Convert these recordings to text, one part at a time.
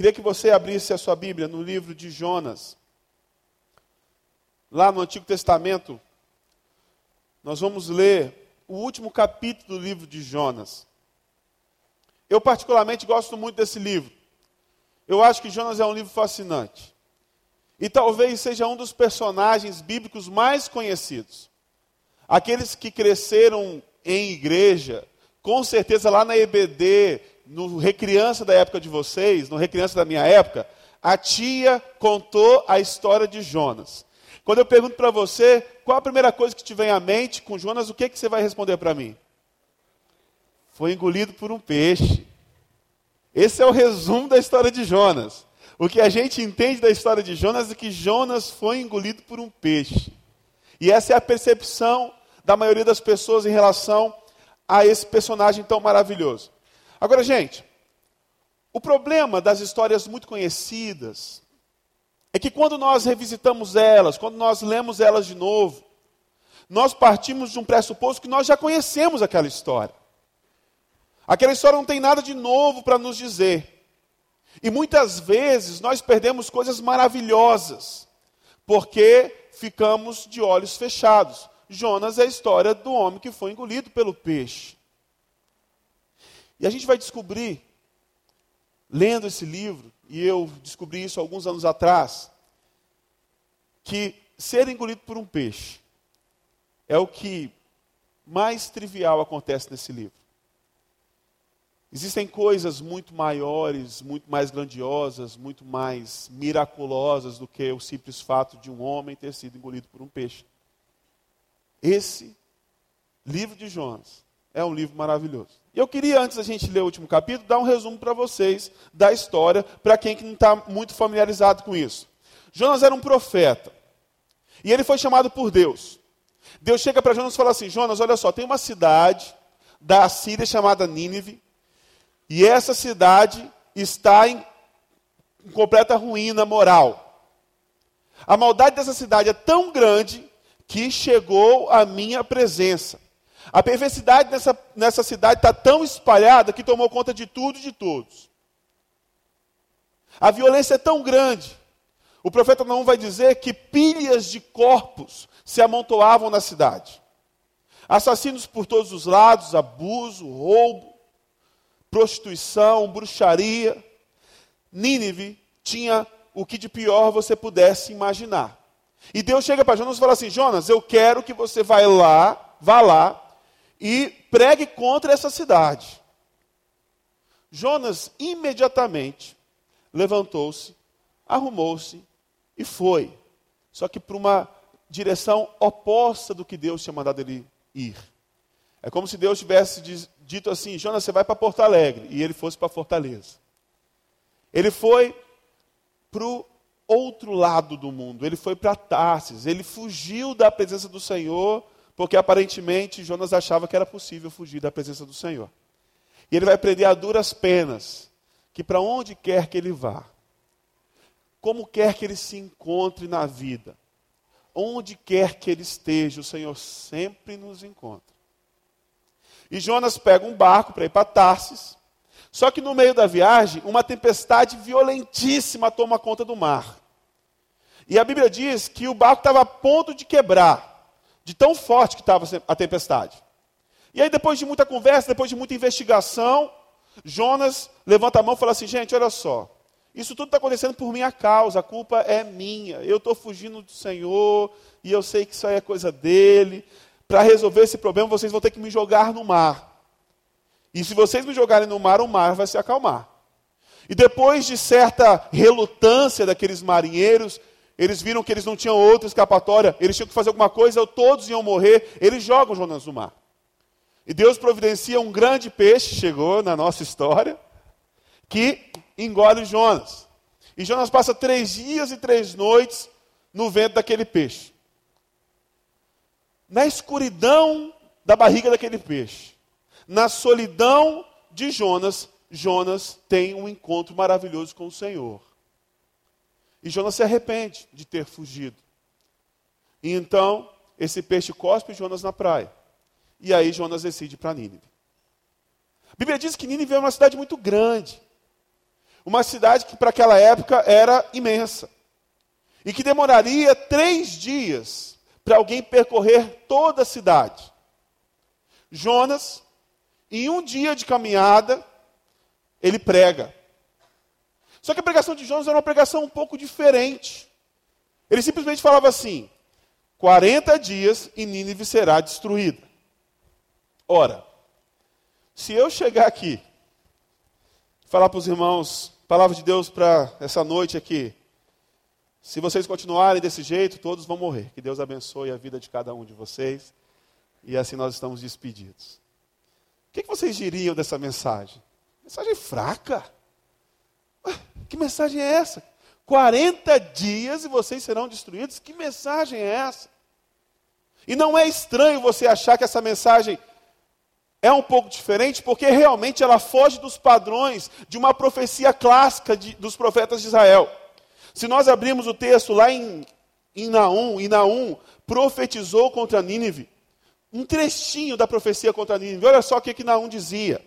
Queria que você abrisse a sua Bíblia no livro de Jonas. Lá no Antigo Testamento, nós vamos ler o último capítulo do livro de Jonas. Eu, particularmente, gosto muito desse livro. Eu acho que Jonas é um livro fascinante. E talvez seja um dos personagens bíblicos mais conhecidos. Aqueles que cresceram em igreja, com certeza lá na EBD, no Recriança da época de vocês, no Recriança da minha época, a tia contou a história de Jonas. Quando eu pergunto para você qual a primeira coisa que te vem à mente com Jonas, o que, que você vai responder para mim? Foi engolido por um peixe. Esse é o resumo da história de Jonas. O que a gente entende da história de Jonas é que Jonas foi engolido por um peixe. E essa é a percepção da maioria das pessoas em relação a esse personagem tão maravilhoso. Agora, gente, o problema das histórias muito conhecidas é que quando nós revisitamos elas, quando nós lemos elas de novo, nós partimos de um pressuposto que nós já conhecemos aquela história. Aquela história não tem nada de novo para nos dizer. E muitas vezes nós perdemos coisas maravilhosas, porque ficamos de olhos fechados. Jonas é a história do homem que foi engolido pelo peixe. E a gente vai descobrir, lendo esse livro, e eu descobri isso alguns anos atrás, que ser engolido por um peixe é o que mais trivial acontece nesse livro. Existem coisas muito maiores, muito mais grandiosas, muito mais miraculosas do que o simples fato de um homem ter sido engolido por um peixe. Esse livro de Jonas é um livro maravilhoso. E eu queria, antes da gente ler o último capítulo, dar um resumo para vocês da história, para quem que não está muito familiarizado com isso. Jonas era um profeta. E ele foi chamado por Deus. Deus chega para Jonas e fala assim: Jonas, olha só, tem uma cidade da Síria chamada Nínive, e essa cidade está em, em completa ruína moral. A maldade dessa cidade é tão grande que chegou à minha presença. A perversidade nessa, nessa cidade está tão espalhada que tomou conta de tudo e de todos. A violência é tão grande. O profeta não vai dizer que pilhas de corpos se amontoavam na cidade. Assassinos por todos os lados, abuso, roubo, prostituição, bruxaria. Nínive tinha o que de pior você pudesse imaginar. E Deus chega para Jonas e fala assim: Jonas, eu quero que você vá lá, vá lá e pregue contra essa cidade. Jonas imediatamente levantou-se, arrumou-se e foi. Só que para uma direção oposta do que Deus tinha mandado ele ir. É como se Deus tivesse dito assim: Jonas, você vai para Porto Alegre. E ele fosse para Fortaleza. Ele foi para o outro lado do mundo. Ele foi para Tarsis, ele fugiu da presença do Senhor, porque aparentemente Jonas achava que era possível fugir da presença do Senhor. E ele vai aprender a duras penas que para onde quer que ele vá, como quer que ele se encontre na vida, onde quer que ele esteja, o Senhor sempre nos encontra. E Jonas pega um barco para ir para Tarsis, só que no meio da viagem, uma tempestade violentíssima toma conta do mar. E a Bíblia diz que o barco estava a ponto de quebrar, de tão forte que estava a tempestade. E aí, depois de muita conversa, depois de muita investigação, Jonas levanta a mão e fala assim: gente, olha só, isso tudo está acontecendo por minha causa, a culpa é minha. Eu estou fugindo do Senhor e eu sei que isso aí é coisa dele. Para resolver esse problema, vocês vão ter que me jogar no mar. E se vocês me jogarem no mar, o mar vai se acalmar. E depois de certa relutância daqueles marinheiros, eles viram que eles não tinham outra escapatória, eles tinham que fazer alguma coisa, ou todos iam morrer, eles jogam Jonas no mar. E Deus providencia um grande peixe, chegou na nossa história, que engole Jonas. E Jonas passa três dias e três noites no vento daquele peixe. Na escuridão da barriga daquele peixe na solidão de Jonas, Jonas tem um encontro maravilhoso com o Senhor. E Jonas se arrepende de ter fugido. E então, esse peixe cospe Jonas na praia. E aí Jonas decide para Nínive. A Bíblia diz que Nínive é uma cidade muito grande. Uma cidade que para aquela época era imensa. E que demoraria três dias para alguém percorrer toda a cidade. Jonas, em um dia de caminhada, ele prega. Só que a pregação de Jonas era uma pregação um pouco diferente. Ele simplesmente falava assim: 40 dias e Nínive será destruída. Ora, se eu chegar aqui, falar para os irmãos, palavra de Deus para essa noite aqui, se vocês continuarem desse jeito, todos vão morrer. Que Deus abençoe a vida de cada um de vocês. E assim nós estamos despedidos. O que, vocês diriam dessa mensagem? Mensagem fraca. Que mensagem é essa? 40 dias e vocês serão destruídos? Que mensagem é essa? E não é estranho você achar que essa mensagem é um pouco diferente, porque realmente ela foge dos padrões de uma profecia clássica de, dos profetas de Israel. Se nós abrirmos o texto lá em, em Naum, e Naum profetizou contra Nínive, um trechinho da profecia contra Nínive, olha só o que, que Naum dizia.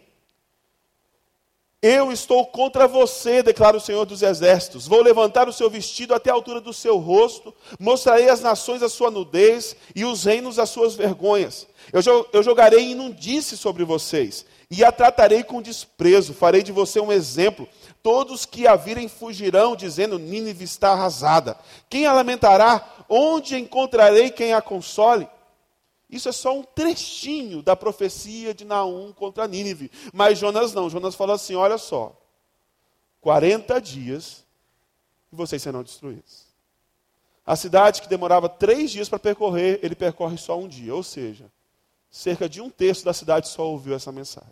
Eu estou contra você, declara o Senhor dos Exércitos. Vou levantar o seu vestido até a altura do seu rosto, mostrarei às nações a sua nudez e os reinos as suas vergonhas. Eu, eu jogarei inundice sobre vocês e a tratarei com desprezo. Farei de você um exemplo. Todos que a virem fugirão, dizendo: Nínive está arrasada. Quem a lamentará? Onde encontrarei quem a console? Isso é só um trechinho da profecia de Naum contra Nínive. Mas Jonas não. Jonas falou assim: olha só, 40 dias e vocês serão destruídos. A cidade que demorava três dias para percorrer, ele percorre só um dia. Ou seja, cerca de um terço da cidade só ouviu essa mensagem.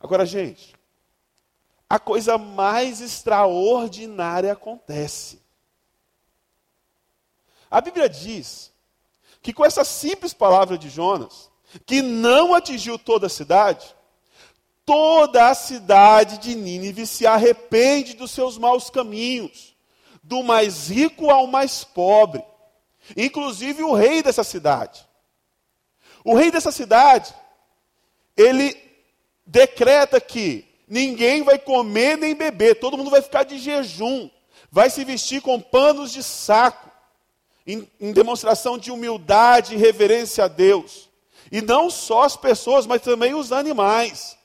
Agora, gente, a coisa mais extraordinária acontece. A Bíblia diz que com essa simples palavra de Jonas, que não atingiu toda a cidade, toda a cidade de Nínive se arrepende dos seus maus caminhos, do mais rico ao mais pobre, inclusive o rei dessa cidade. O rei dessa cidade, ele decreta que ninguém vai comer nem beber, todo mundo vai ficar de jejum, vai se vestir com panos de saco, em, em demonstração de humildade e reverência a Deus. E não só as pessoas, mas também os animais.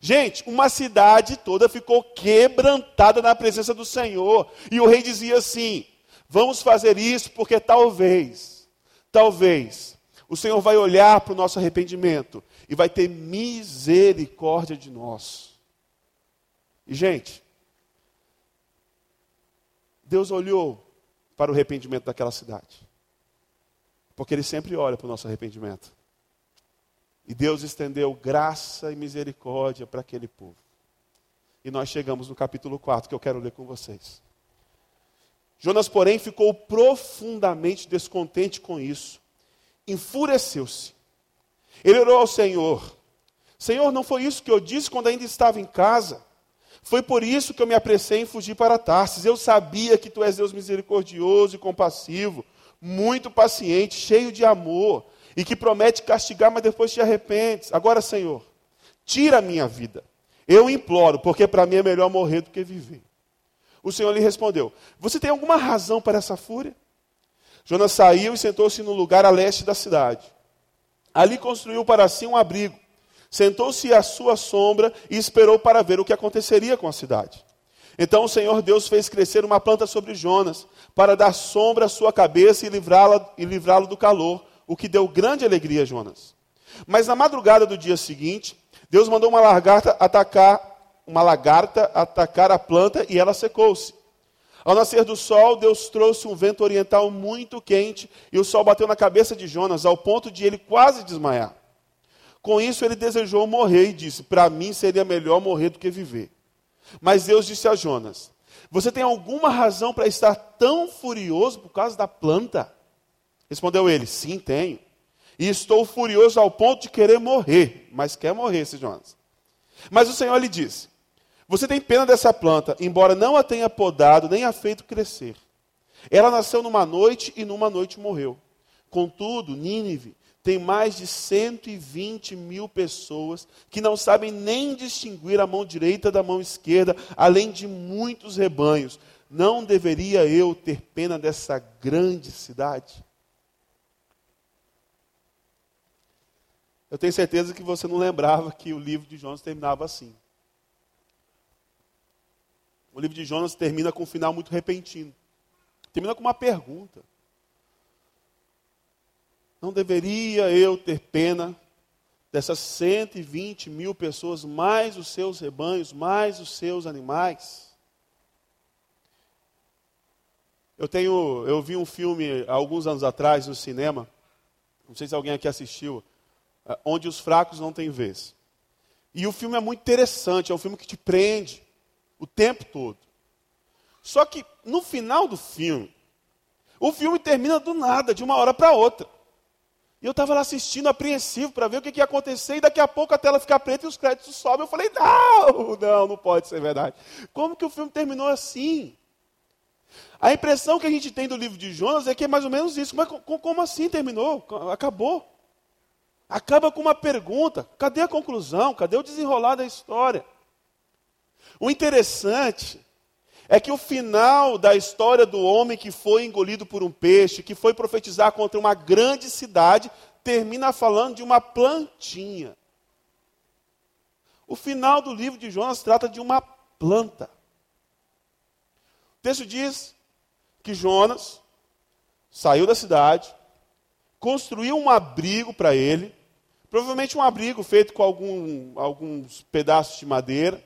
Gente, uma cidade toda ficou quebrantada na presença do Senhor. E o rei dizia assim: vamos fazer isso porque talvez, talvez, o Senhor vai olhar para o nosso arrependimento e vai ter misericórdia de nós. E, gente, Deus olhou para o arrependimento daquela cidade. Porque Ele sempre olha para o nosso arrependimento. E Deus estendeu graça e misericórdia para aquele povo. E nós chegamos no capítulo 4, que eu quero ler com vocês. Jonas, porém, ficou profundamente descontente com isso. Enfureceu-se. Ele orou ao Senhor: Senhor, não foi isso que eu disse quando ainda estava em casa? Foi por isso que eu me apressei em fugir para Tarsis. Eu sabia que tu és Deus misericordioso e compassivo, muito paciente, cheio de amor, e que promete castigar, mas depois te arrependes. Agora, Senhor, tira a minha vida. Eu imploro, porque para mim é melhor morrer do que viver. O Senhor lhe respondeu: Você tem alguma razão para essa fúria? Jonas saiu e sentou-se no lugar a leste da cidade. Ali construiu para si um abrigo sentou-se à sua sombra e esperou para ver o que aconteceria com a cidade. Então o Senhor Deus fez crescer uma planta sobre Jonas, para dar sombra à sua cabeça e livrá-lo livrá do calor, o que deu grande alegria a Jonas. Mas na madrugada do dia seguinte, Deus mandou uma lagarta atacar, uma lagarta atacar a planta e ela secou-se. Ao nascer do sol, Deus trouxe um vento oriental muito quente e o sol bateu na cabeça de Jonas, ao ponto de ele quase desmaiar. Com isso, ele desejou morrer e disse: Para mim seria melhor morrer do que viver. Mas Deus disse a Jonas: Você tem alguma razão para estar tão furioso por causa da planta? Respondeu ele: Sim, tenho. E estou furioso ao ponto de querer morrer. Mas quer morrer esse Jonas. Mas o Senhor lhe disse: Você tem pena dessa planta, embora não a tenha podado nem a feito crescer. Ela nasceu numa noite e numa noite morreu. Contudo, Nínive tem mais de 120 mil pessoas que não sabem nem distinguir a mão direita da mão esquerda, além de muitos rebanhos. Não deveria eu ter pena dessa grande cidade? Eu tenho certeza que você não lembrava que o livro de Jonas terminava assim. O livro de Jonas termina com um final muito repentino. Termina com uma pergunta. Não deveria eu ter pena dessas 120 mil pessoas, mais os seus rebanhos, mais os seus animais? Eu tenho, eu vi um filme há alguns anos atrás no cinema, não sei se alguém aqui assistiu, eh, onde os fracos não têm vez. E o filme é muito interessante, é um filme que te prende o tempo todo. Só que no final do filme, o filme termina do nada, de uma hora para outra. E eu estava lá assistindo, apreensivo, para ver o que, que, ia acontecer, e daqui a pouco a tela fica preta e os créditos sobem. Eu falei, não, não, não pode ser verdade. Como que o filme terminou assim? A impressão que a gente tem do livro de Jonas é que é mais ou menos isso. Mas como assim terminou? Acabou. Acaba com uma pergunta: cadê a conclusão? Cadê o desenrolar da história? O interessante é que o final da história do homem que foi engolido por um peixe, que foi profetizar contra uma grande cidade, termina falando de uma plantinha. O final do livro de Jonas trata de uma planta. O texto diz que Jonas saiu da cidade, construiu um abrigo para ele, provavelmente um abrigo feito com algum, alguns pedaços de madeira,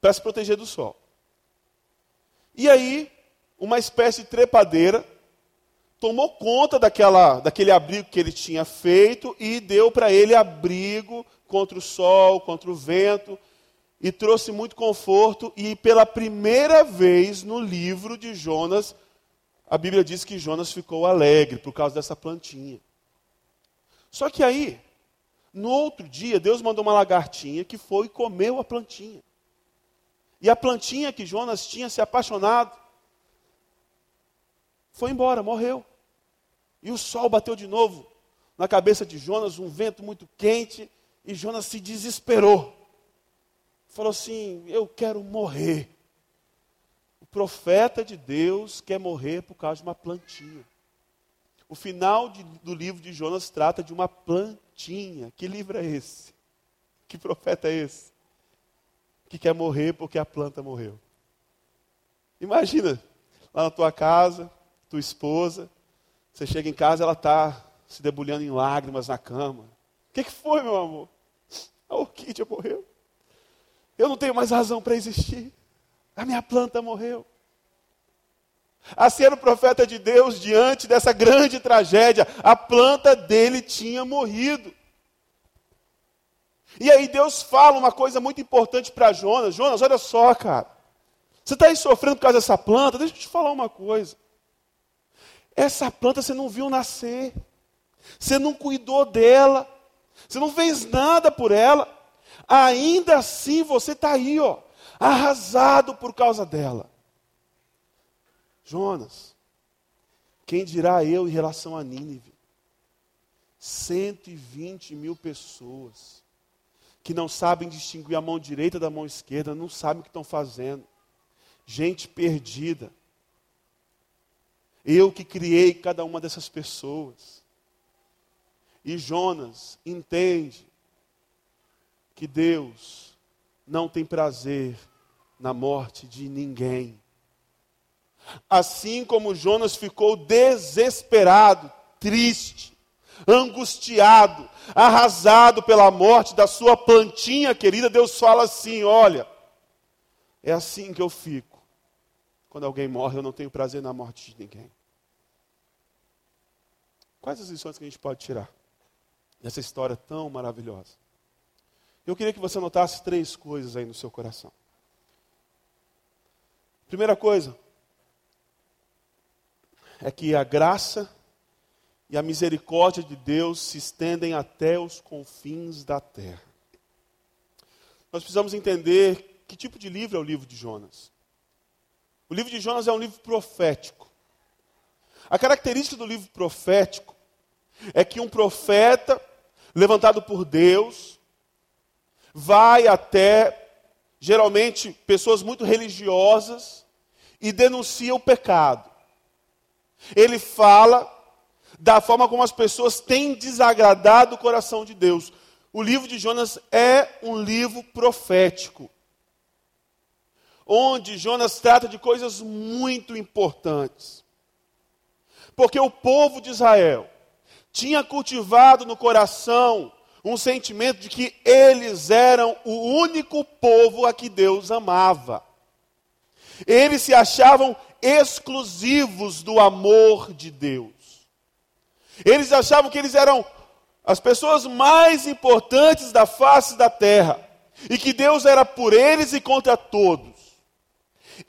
para se proteger do sol. E aí, uma espécie de trepadeira tomou conta daquela, daquele abrigo que ele tinha feito e deu para ele abrigo contra o sol, contra o vento, e trouxe muito conforto. E pela primeira vez no livro de Jonas, a Bíblia diz que Jonas ficou alegre por causa dessa plantinha. Só que aí, no outro dia, Deus mandou uma lagartinha que foi e comeu a plantinha. E a plantinha que Jonas tinha se apaixonado foi embora, morreu. E o sol bateu de novo na cabeça de Jonas, um vento muito quente, e Jonas se desesperou. Falou assim: Eu quero morrer. O profeta de Deus quer morrer por causa de uma plantinha. O final de, do livro de Jonas trata de uma plantinha. Que livro é esse? Que profeta é esse? Que quer morrer porque a planta morreu. Imagina, lá na tua casa, tua esposa, você chega em casa, ela está se debulhando em lágrimas na cama. O que, que foi, meu amor? A orquídea morreu. Eu não tenho mais razão para existir. A minha planta morreu. Assim era o profeta de Deus diante dessa grande tragédia. A planta dele tinha morrido. E aí Deus fala uma coisa muito importante para Jonas. Jonas, olha só, cara. Você está aí sofrendo por causa dessa planta? Deixa eu te falar uma coisa. Essa planta você não viu nascer. Você não cuidou dela. Você não fez nada por ela. Ainda assim você está aí, ó, arrasado por causa dela. Jonas, quem dirá eu em relação a Nínive? 120 mil pessoas que não sabem distinguir a mão direita da mão esquerda, não sabem o que estão fazendo. Gente perdida. Eu que criei cada uma dessas pessoas. E Jonas entende que Deus não tem prazer na morte de ninguém. Assim como Jonas ficou desesperado, triste, angustiado, arrasado pela morte da sua plantinha querida, Deus fala assim: olha, é assim que eu fico. Quando alguém morre, eu não tenho prazer na morte de ninguém. Quais as lições que a gente pode tirar dessa história tão maravilhosa? Eu queria que você notasse três coisas aí no seu coração. Primeira coisa é que a graça e a misericórdia de Deus se estendem até os confins da terra. Nós precisamos entender que tipo de livro é o livro de Jonas. O livro de Jonas é um livro profético. A característica do livro profético é que um profeta, levantado por Deus, vai até, geralmente, pessoas muito religiosas e denuncia o pecado. Ele fala da forma como as pessoas têm desagradado o coração de Deus. O livro de Jonas é um livro profético, onde Jonas trata de coisas muito importantes. Porque o povo de Israel tinha cultivado no coração um sentimento de que eles eram o único povo a que Deus amava. Eles se achavam exclusivos do amor de Deus. Eles achavam que eles eram as pessoas mais importantes da face da terra e que Deus era por eles e contra todos.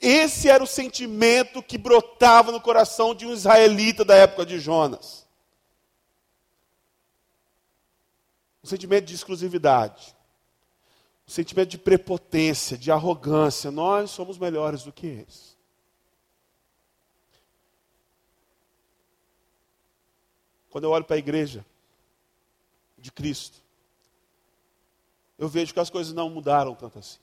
Esse era o sentimento que brotava no coração de um israelita da época de Jonas. Um sentimento de exclusividade, um sentimento de prepotência, de arrogância. Nós somos melhores do que eles. Quando eu olho para a igreja de Cristo, eu vejo que as coisas não mudaram tanto assim.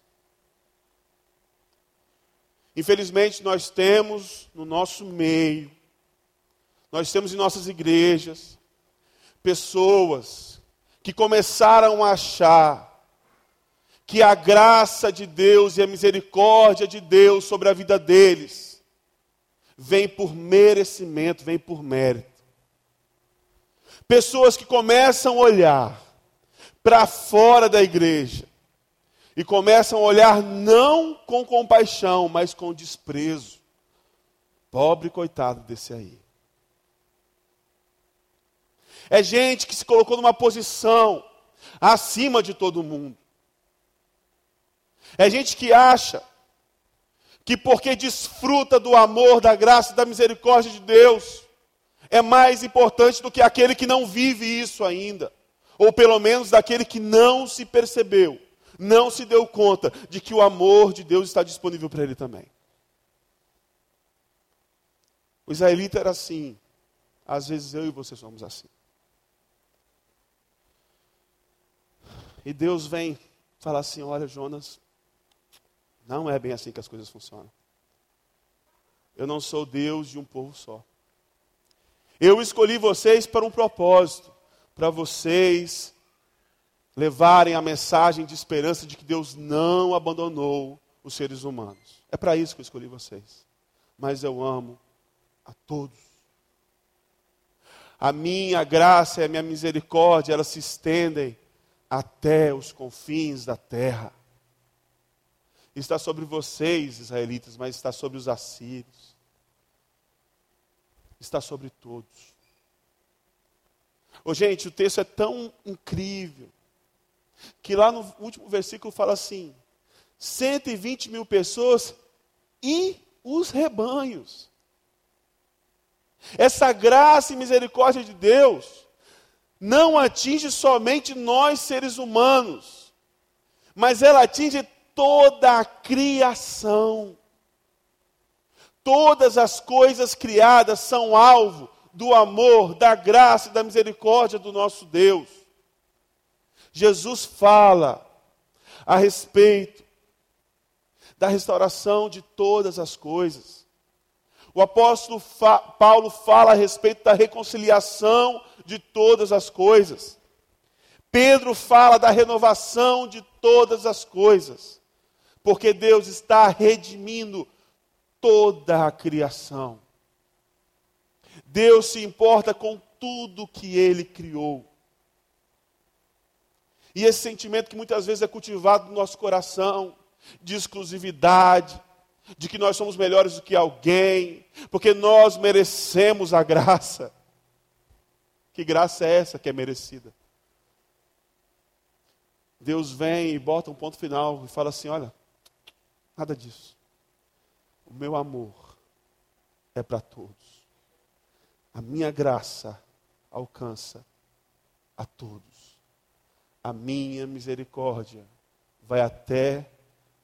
Infelizmente, nós temos no nosso meio, nós temos em nossas igrejas, pessoas que começaram a achar que a graça de Deus e a misericórdia de Deus sobre a vida deles vem por merecimento, vem por mérito. Pessoas que começam a olhar para fora da igreja e começam a olhar não com compaixão, mas com desprezo. Pobre coitado desse aí. É gente que se colocou numa posição acima de todo mundo. É gente que acha que porque desfruta do amor, da graça e da misericórdia de Deus, é mais importante do que aquele que não vive isso ainda. Ou pelo menos daquele que não se percebeu, não se deu conta de que o amor de Deus está disponível para ele também. O israelita era assim. Às vezes eu e você somos assim. E Deus vem falar assim: olha, Jonas, não é bem assim que as coisas funcionam. Eu não sou Deus de um povo só. Eu escolhi vocês para um propósito, para vocês levarem a mensagem de esperança de que Deus não abandonou os seres humanos. É para isso que eu escolhi vocês. Mas eu amo a todos. A minha graça e a minha misericórdia, elas se estendem até os confins da terra. Está sobre vocês, israelitas, mas está sobre os assírios está sobre todos. Oh, gente, o texto é tão incrível que lá no último versículo fala assim: 120 mil pessoas e os rebanhos. Essa graça e misericórdia de Deus não atinge somente nós seres humanos, mas ela atinge toda a criação. Todas as coisas criadas são alvo do amor, da graça e da misericórdia do nosso Deus. Jesus fala a respeito da restauração de todas as coisas. O apóstolo fa Paulo fala a respeito da reconciliação de todas as coisas. Pedro fala da renovação de todas as coisas. Porque Deus está redimindo toda a criação. Deus se importa com tudo que ele criou. E esse sentimento que muitas vezes é cultivado no nosso coração, de exclusividade, de que nós somos melhores do que alguém, porque nós merecemos a graça. Que graça é essa que é merecida? Deus vem e bota um ponto final e fala assim: olha, nada disso. O meu amor é para todos. A minha graça alcança a todos. A minha misericórdia vai até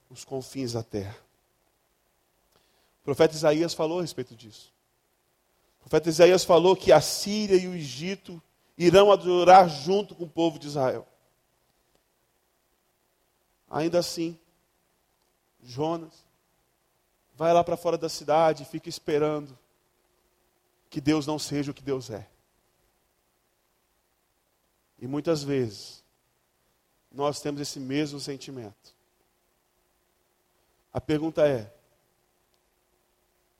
os confins da terra. O profeta Isaías falou a respeito disso. O profeta Isaías falou que a Síria e o Egito irão adorar junto com o povo de Israel. Ainda assim, Jonas vai lá para fora da cidade e fica esperando que Deus não seja o que Deus é. E muitas vezes, nós temos esse mesmo sentimento. A pergunta é: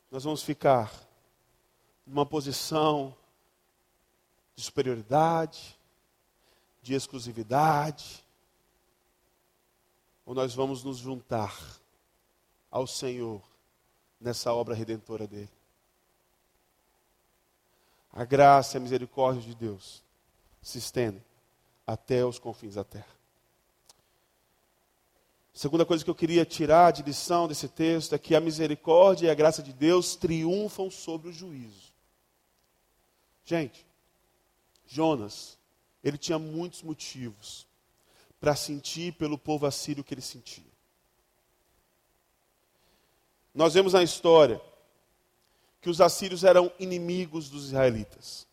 nós vamos ficar numa posição de superioridade, de exclusividade, ou nós vamos nos juntar ao Senhor nessa obra redentora dele? A graça e a misericórdia de Deus se estendem até os confins da terra. Segunda coisa que eu queria tirar de lição desse texto é que a misericórdia e a graça de Deus triunfam sobre o juízo. Gente, Jonas, ele tinha muitos motivos para sentir pelo povo assírio o que ele sentia. Nós vemos na história que os assírios eram inimigos dos israelitas.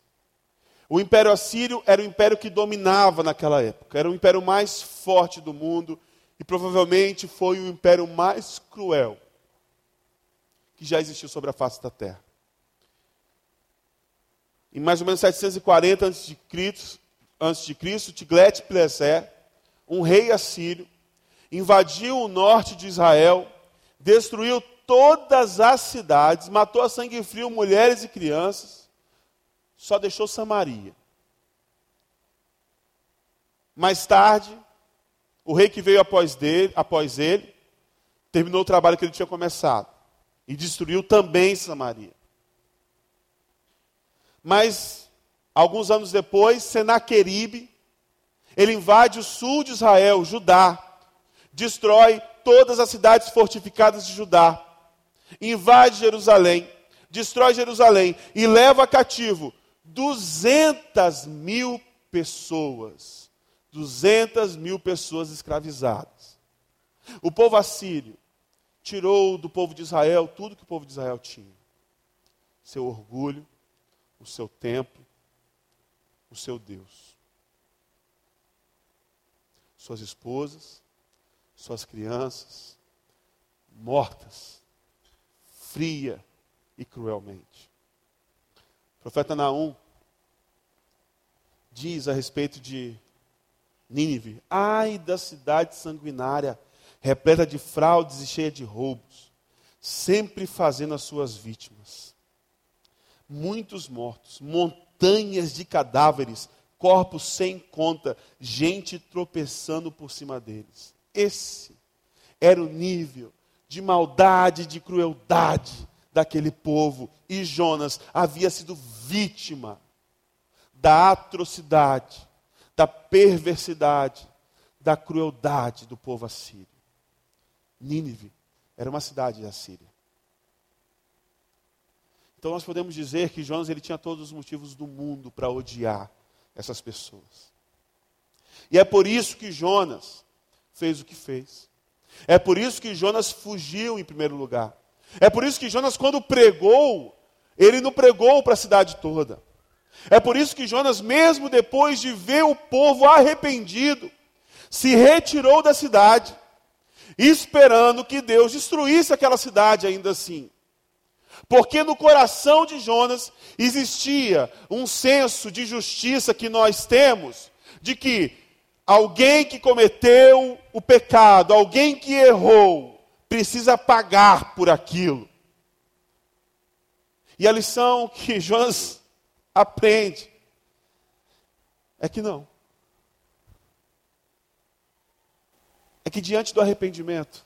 O império assírio era o império que dominava naquela época, era o império mais forte do mundo e provavelmente foi o império mais cruel que já existiu sobre a face da terra. Em mais ou menos 740 a.C., Cristo, Tiglat-Pileser, um rei assírio, invadiu o norte de Israel, destruiu todas as cidades, matou a sangue frio mulheres e crianças, só deixou Samaria. Mais tarde, o rei que veio após, dele, após ele terminou o trabalho que ele tinha começado e destruiu também Samaria. Mas, alguns anos depois, Senaqueribe, ele invade o sul de Israel, Judá, destrói todas as cidades fortificadas de Judá, invade Jerusalém, destrói Jerusalém e leva cativo 200 mil pessoas 200 mil pessoas escravizadas. O povo assírio tirou do povo de Israel tudo que o povo de Israel tinha: seu orgulho, o seu templo, o seu Deus. Suas esposas, suas crianças, mortas, fria e cruelmente. O profeta Naum diz a respeito de Nínive. Ai da cidade sanguinária, repleta de fraudes e cheia de roubos, sempre fazendo as suas vítimas. Muitos mortos, montanhas de cadáveres, corpos sem conta, gente tropeçando por cima deles. Esse era o nível de maldade, de crueldade daquele povo. E Jonas havia sido vítima da atrocidade da perversidade, da crueldade do povo assírio. Nínive era uma cidade da Síria. Então nós podemos dizer que Jonas ele tinha todos os motivos do mundo para odiar essas pessoas. E é por isso que Jonas fez o que fez. É por isso que Jonas fugiu em primeiro lugar. É por isso que Jonas, quando pregou, ele não pregou para a cidade toda. É por isso que Jonas, mesmo depois de ver o povo arrependido, se retirou da cidade, esperando que Deus destruísse aquela cidade ainda assim. Porque no coração de Jonas existia um senso de justiça que nós temos, de que alguém que cometeu o pecado, alguém que errou, precisa pagar por aquilo. E a lição que Jonas aprende. É que não. É que diante do arrependimento,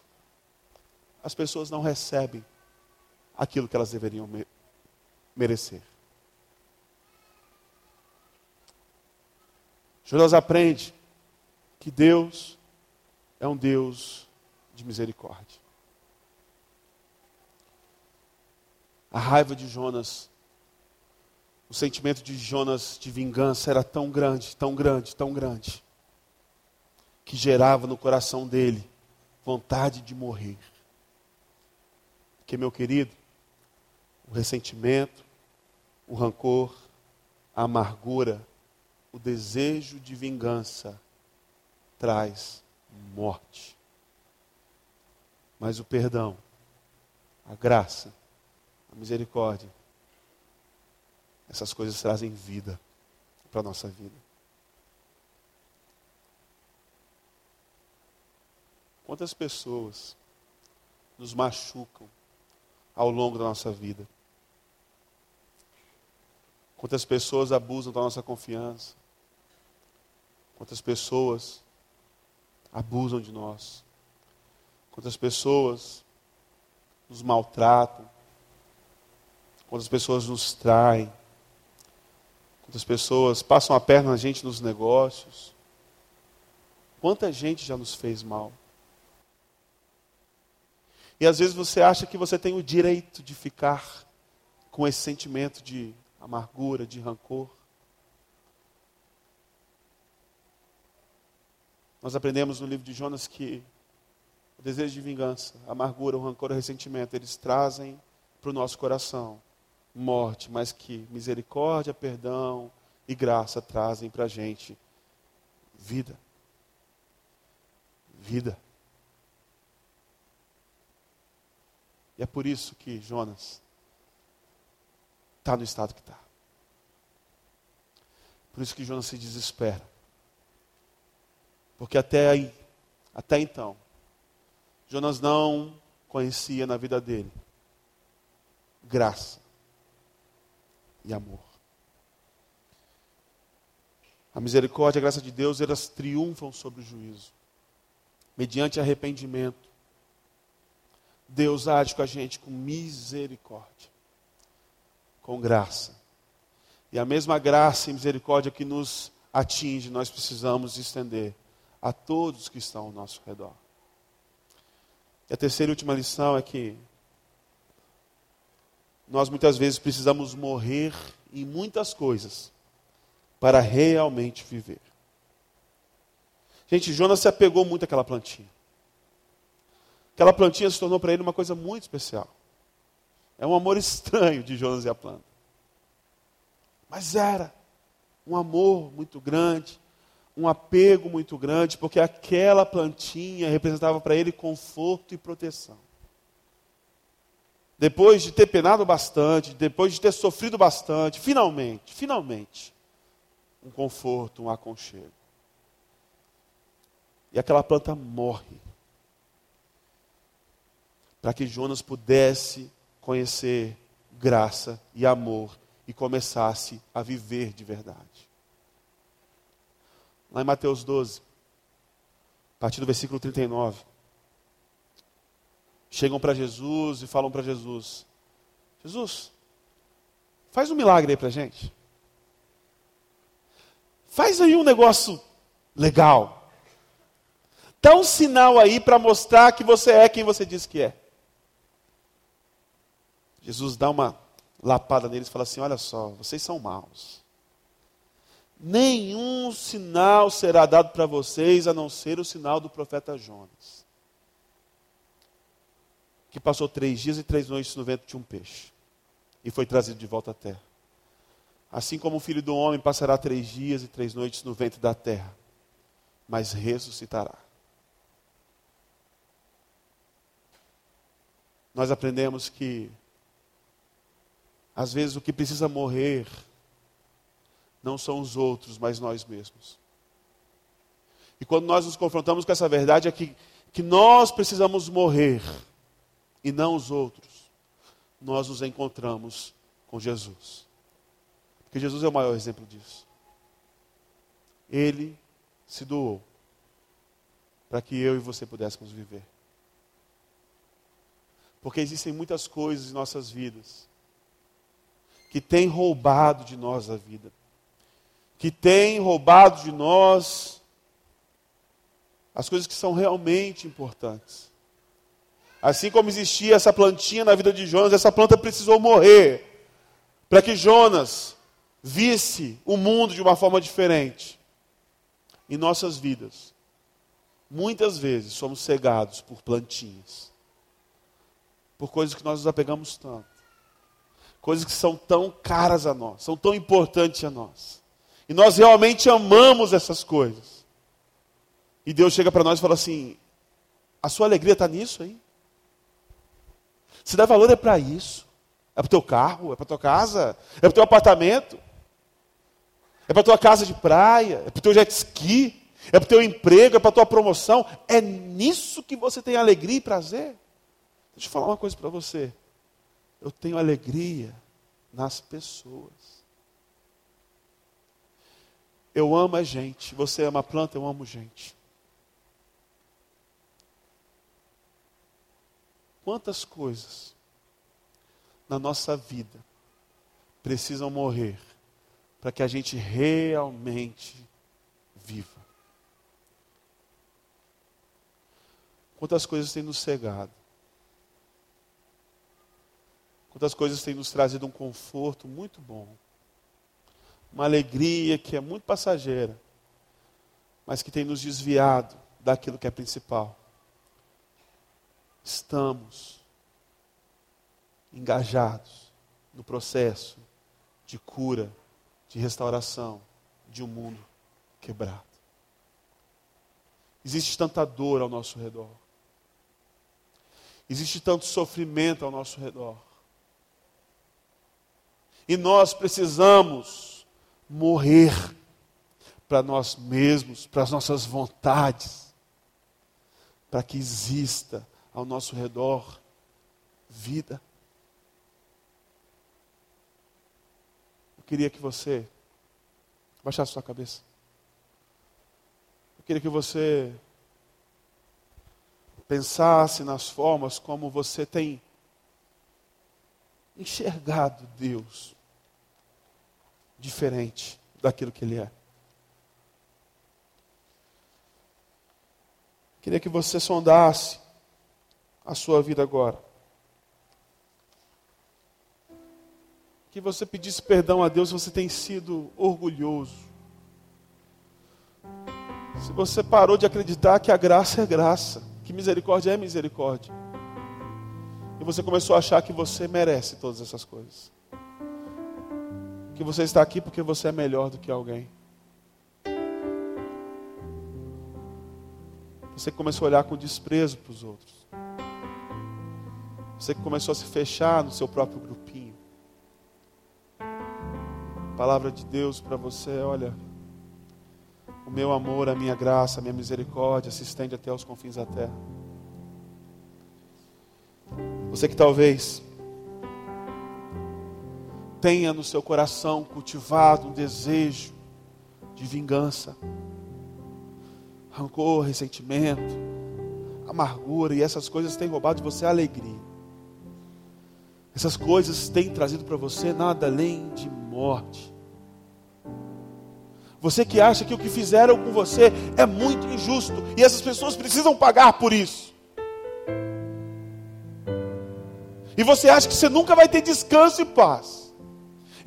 as pessoas não recebem aquilo que elas deveriam me merecer. Jonas aprende que Deus é um Deus de misericórdia. A raiva de Jonas o sentimento de Jonas de vingança era tão grande, tão grande, tão grande, que gerava no coração dele vontade de morrer. Porque, meu querido, o ressentimento, o rancor, a amargura o desejo de vingança traz morte. Mas o perdão, a graça, a misericórdia, essas coisas trazem vida para a nossa vida. Quantas pessoas nos machucam ao longo da nossa vida? Quantas pessoas abusam da nossa confiança? Quantas pessoas abusam de nós? Quantas pessoas nos maltratam? Quantas pessoas nos traem? Quantas pessoas passam a perna na gente nos negócios? Quanta gente já nos fez mal? E às vezes você acha que você tem o direito de ficar com esse sentimento de amargura, de rancor. Nós aprendemos no livro de Jonas que o desejo de vingança, a amargura, o rancor, o ressentimento, eles trazem para o nosso coração morte, mas que misericórdia, perdão e graça trazem para a gente vida. Vida. E é por isso que Jonas está no estado que está. Por isso que Jonas se desespera. Porque até aí, até então, Jonas não conhecia na vida dele graça e amor. A misericórdia e a graça de Deus, elas triunfam sobre o juízo, mediante arrependimento Deus age com a gente com misericórdia, com graça. E a mesma graça e misericórdia que nos atinge, nós precisamos estender a todos que estão ao nosso redor. E a terceira e última lição é que nós muitas vezes precisamos morrer em muitas coisas para realmente viver. Gente, Jonas se apegou muito àquela plantinha. Aquela plantinha se tornou para ele uma coisa muito especial. É um amor estranho de Jonas e a planta. Mas era um amor muito grande, um apego muito grande, porque aquela plantinha representava para ele conforto e proteção. Depois de ter penado bastante, depois de ter sofrido bastante, finalmente, finalmente, um conforto, um aconchego. E aquela planta morre para que Jonas pudesse conhecer graça e amor e começasse a viver de verdade. Lá em Mateus 12, a partir do versículo 39, chegam para Jesus e falam para Jesus: Jesus, faz um milagre aí para gente. Faz aí um negócio legal. Dá um sinal aí para mostrar que você é quem você diz que é. Jesus dá uma lapada neles e fala assim: Olha só, vocês são maus. Nenhum sinal será dado para vocês a não ser o sinal do profeta Jonas, que passou três dias e três noites no ventre de um peixe e foi trazido de volta à terra. Assim como o filho do homem passará três dias e três noites no ventre da terra, mas ressuscitará. Nós aprendemos que às vezes o que precisa morrer não são os outros, mas nós mesmos. E quando nós nos confrontamos com essa verdade é que, que nós precisamos morrer e não os outros, nós nos encontramos com Jesus. Porque Jesus é o maior exemplo disso. Ele se doou para que eu e você pudéssemos viver. Porque existem muitas coisas em nossas vidas que tem roubado de nós a vida, que tem roubado de nós as coisas que são realmente importantes. Assim como existia essa plantinha na vida de Jonas, essa planta precisou morrer para que Jonas visse o mundo de uma forma diferente. Em nossas vidas, muitas vezes somos cegados por plantinhas, por coisas que nós nos apegamos tanto coisas que são tão caras a nós, são tão importantes a nós. E nós realmente amamos essas coisas. E Deus chega para nós e fala assim: a sua alegria está nisso aí? Se dá valor é para isso. É para o teu carro, é para tua casa, é para o teu apartamento, é para tua casa de praia, é para o teu jet ski, é para o teu emprego, é para a tua promoção. É nisso que você tem alegria e prazer. Deixa eu falar uma coisa para você. Eu tenho alegria nas pessoas. Eu amo a gente. Você ama a planta, eu amo gente. Quantas coisas na nossa vida precisam morrer para que a gente realmente viva? Quantas coisas têm nos cegado? Quantas coisas têm nos trazido um conforto muito bom? Uma alegria que é muito passageira, mas que tem nos desviado daquilo que é principal estamos engajados no processo de cura, de restauração de um mundo quebrado. Existe tanta dor ao nosso redor. Existe tanto sofrimento ao nosso redor. E nós precisamos morrer para nós mesmos, para as nossas vontades, para que exista ao nosso redor vida. Eu queria que você baixasse sua cabeça. Eu queria que você pensasse nas formas como você tem enxergado Deus diferente daquilo que Ele é. Queria que você sondasse a sua vida agora. Que você pedisse perdão a Deus se você tem sido orgulhoso. Se você parou de acreditar que a graça é graça, que misericórdia é misericórdia. E você começou a achar que você merece todas essas coisas. Que você está aqui porque você é melhor do que alguém. Você começou a olhar com desprezo para os outros. Você que começou a se fechar no seu próprio grupinho. A palavra de Deus para você, olha, o meu amor, a minha graça, a minha misericórdia se estende até os confins da terra. Você que talvez tenha no seu coração cultivado um desejo de vingança, rancor, ressentimento, amargura, e essas coisas têm roubado de você a alegria. Essas coisas têm trazido para você nada além de morte. Você que acha que o que fizeram com você é muito injusto e essas pessoas precisam pagar por isso. E você acha que você nunca vai ter descanso e paz.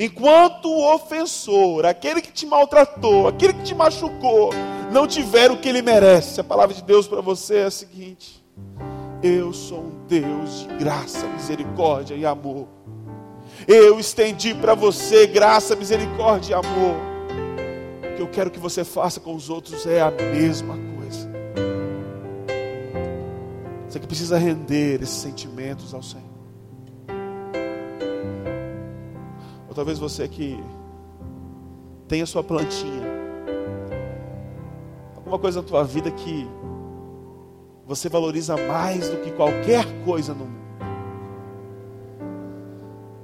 Enquanto o ofensor, aquele que te maltratou, aquele que te machucou, não tiver o que ele merece. A palavra de Deus para você é a seguinte: eu sou um Deus de graça, misericórdia e amor. Eu estendi para você graça, misericórdia e amor. O que eu quero que você faça com os outros é a mesma coisa. Você que precisa render esses sentimentos ao Senhor. Ou talvez você que tem a sua plantinha. Alguma coisa na tua vida que você valoriza mais do que qualquer coisa no mundo.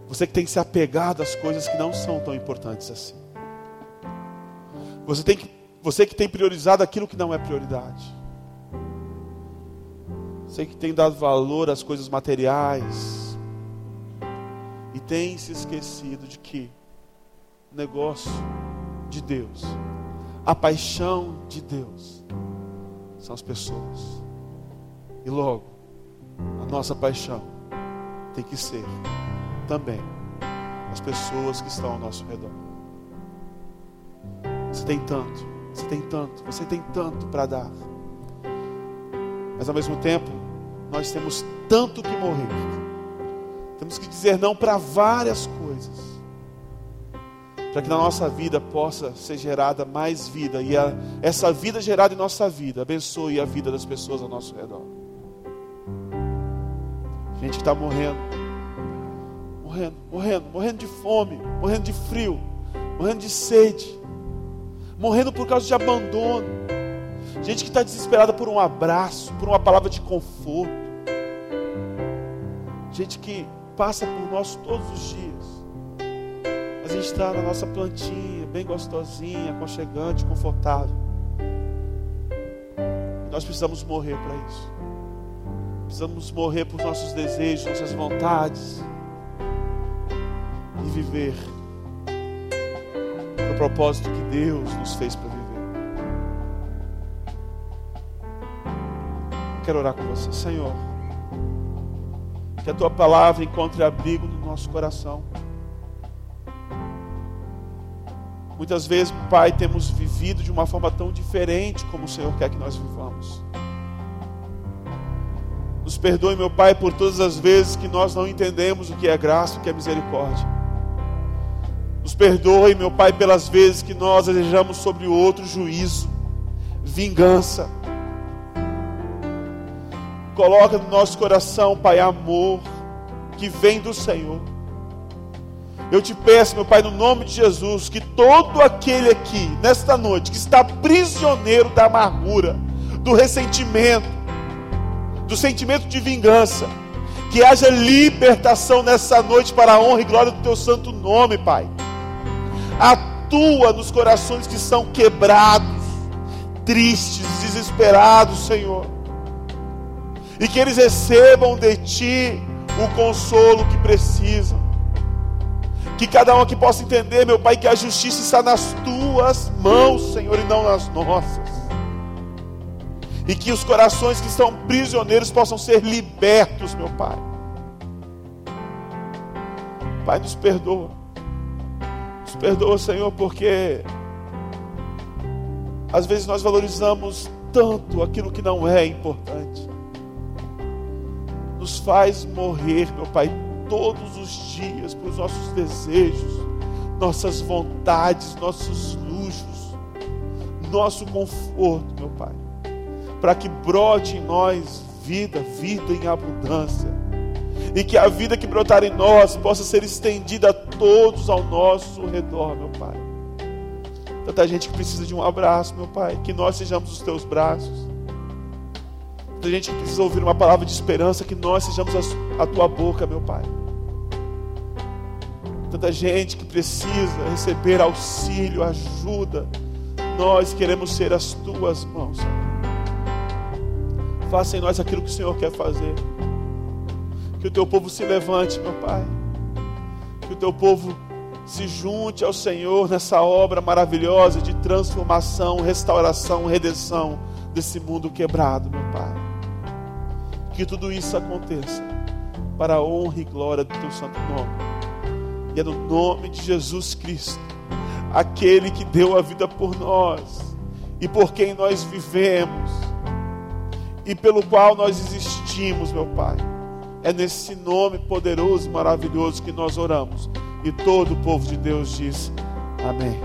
Você que tem que se apegar às coisas que não são tão importantes assim. Você, tem que, você que tem priorizado aquilo que não é prioridade. Você que tem dado valor às coisas materiais. E tem se esquecido de que o negócio de Deus, a paixão de Deus, são as pessoas. E logo, a nossa paixão tem que ser também as pessoas que estão ao nosso redor. Você tem tanto, você tem tanto, você tem tanto para dar. Mas ao mesmo tempo, nós temos tanto que morrer. Temos que dizer não para várias coisas. para que na nossa vida possa ser gerada mais vida e a, essa vida gerada em nossa vida abençoe a vida das pessoas ao nosso redor. Gente que está morrendo, morrendo, morrendo, morrendo de fome, morrendo de frio, morrendo de sede, morrendo por causa de abandono. Gente que está desesperada por um abraço, por uma palavra de conforto. Gente que passa por nós todos os dias. A gente está na nossa plantinha, bem gostosinha, aconchegante, confortável. Nós precisamos morrer para isso. Precisamos morrer por nossos desejos, nossas vontades. E viver no propósito que Deus nos fez para viver. Quero orar com você, Senhor. Que a tua palavra encontre abrigo no nosso coração. Muitas vezes, Pai, temos vivido de uma forma tão diferente como o Senhor quer que nós vivamos. Nos perdoe, meu Pai, por todas as vezes que nós não entendemos o que é graça, o que é misericórdia. Nos perdoe, meu Pai, pelas vezes que nós desejamos sobre o outro juízo, vingança. Coloca no nosso coração, Pai, amor que vem do Senhor. Eu te peço, meu Pai, no nome de Jesus, que todo aquele aqui, nesta noite, que está prisioneiro da amargura, do ressentimento, do sentimento de vingança. Que haja libertação nessa noite para a honra e glória do teu santo nome, Pai. Atua nos corações que são quebrados, tristes, desesperados, Senhor. E que eles recebam de ti o consolo que precisam. Que cada um aqui possa entender, meu Pai, que a justiça está nas tuas mãos, Senhor, e não nas nossas e que os corações que estão prisioneiros possam ser libertos, meu Pai. Pai, nos perdoa. Nos perdoa, Senhor, porque às vezes nós valorizamos tanto aquilo que não é importante. Nos faz morrer, meu Pai, todos os dias para os nossos desejos, nossas vontades, nossos luxos, nosso conforto, meu Pai para que brote em nós vida, vida em abundância. E que a vida que brotar em nós possa ser estendida a todos ao nosso redor, meu Pai. Tanta gente que precisa de um abraço, meu Pai. Que nós sejamos os teus braços. Tanta gente que precisa ouvir uma palavra de esperança. Que nós sejamos a, a tua boca, meu Pai. Tanta gente que precisa receber auxílio, ajuda. Nós queremos ser as tuas mãos. Faça em nós aquilo que o Senhor quer fazer. Que o teu povo se levante, meu Pai. Que o teu povo se junte ao Senhor nessa obra maravilhosa de transformação, restauração, redenção desse mundo quebrado, meu Pai. Que tudo isso aconteça para a honra e glória do teu santo nome. E é no nome de Jesus Cristo, aquele que deu a vida por nós e por quem nós vivemos e pelo qual nós existimos, meu Pai. É nesse nome poderoso e maravilhoso que nós oramos. E todo o povo de Deus diz: Amém.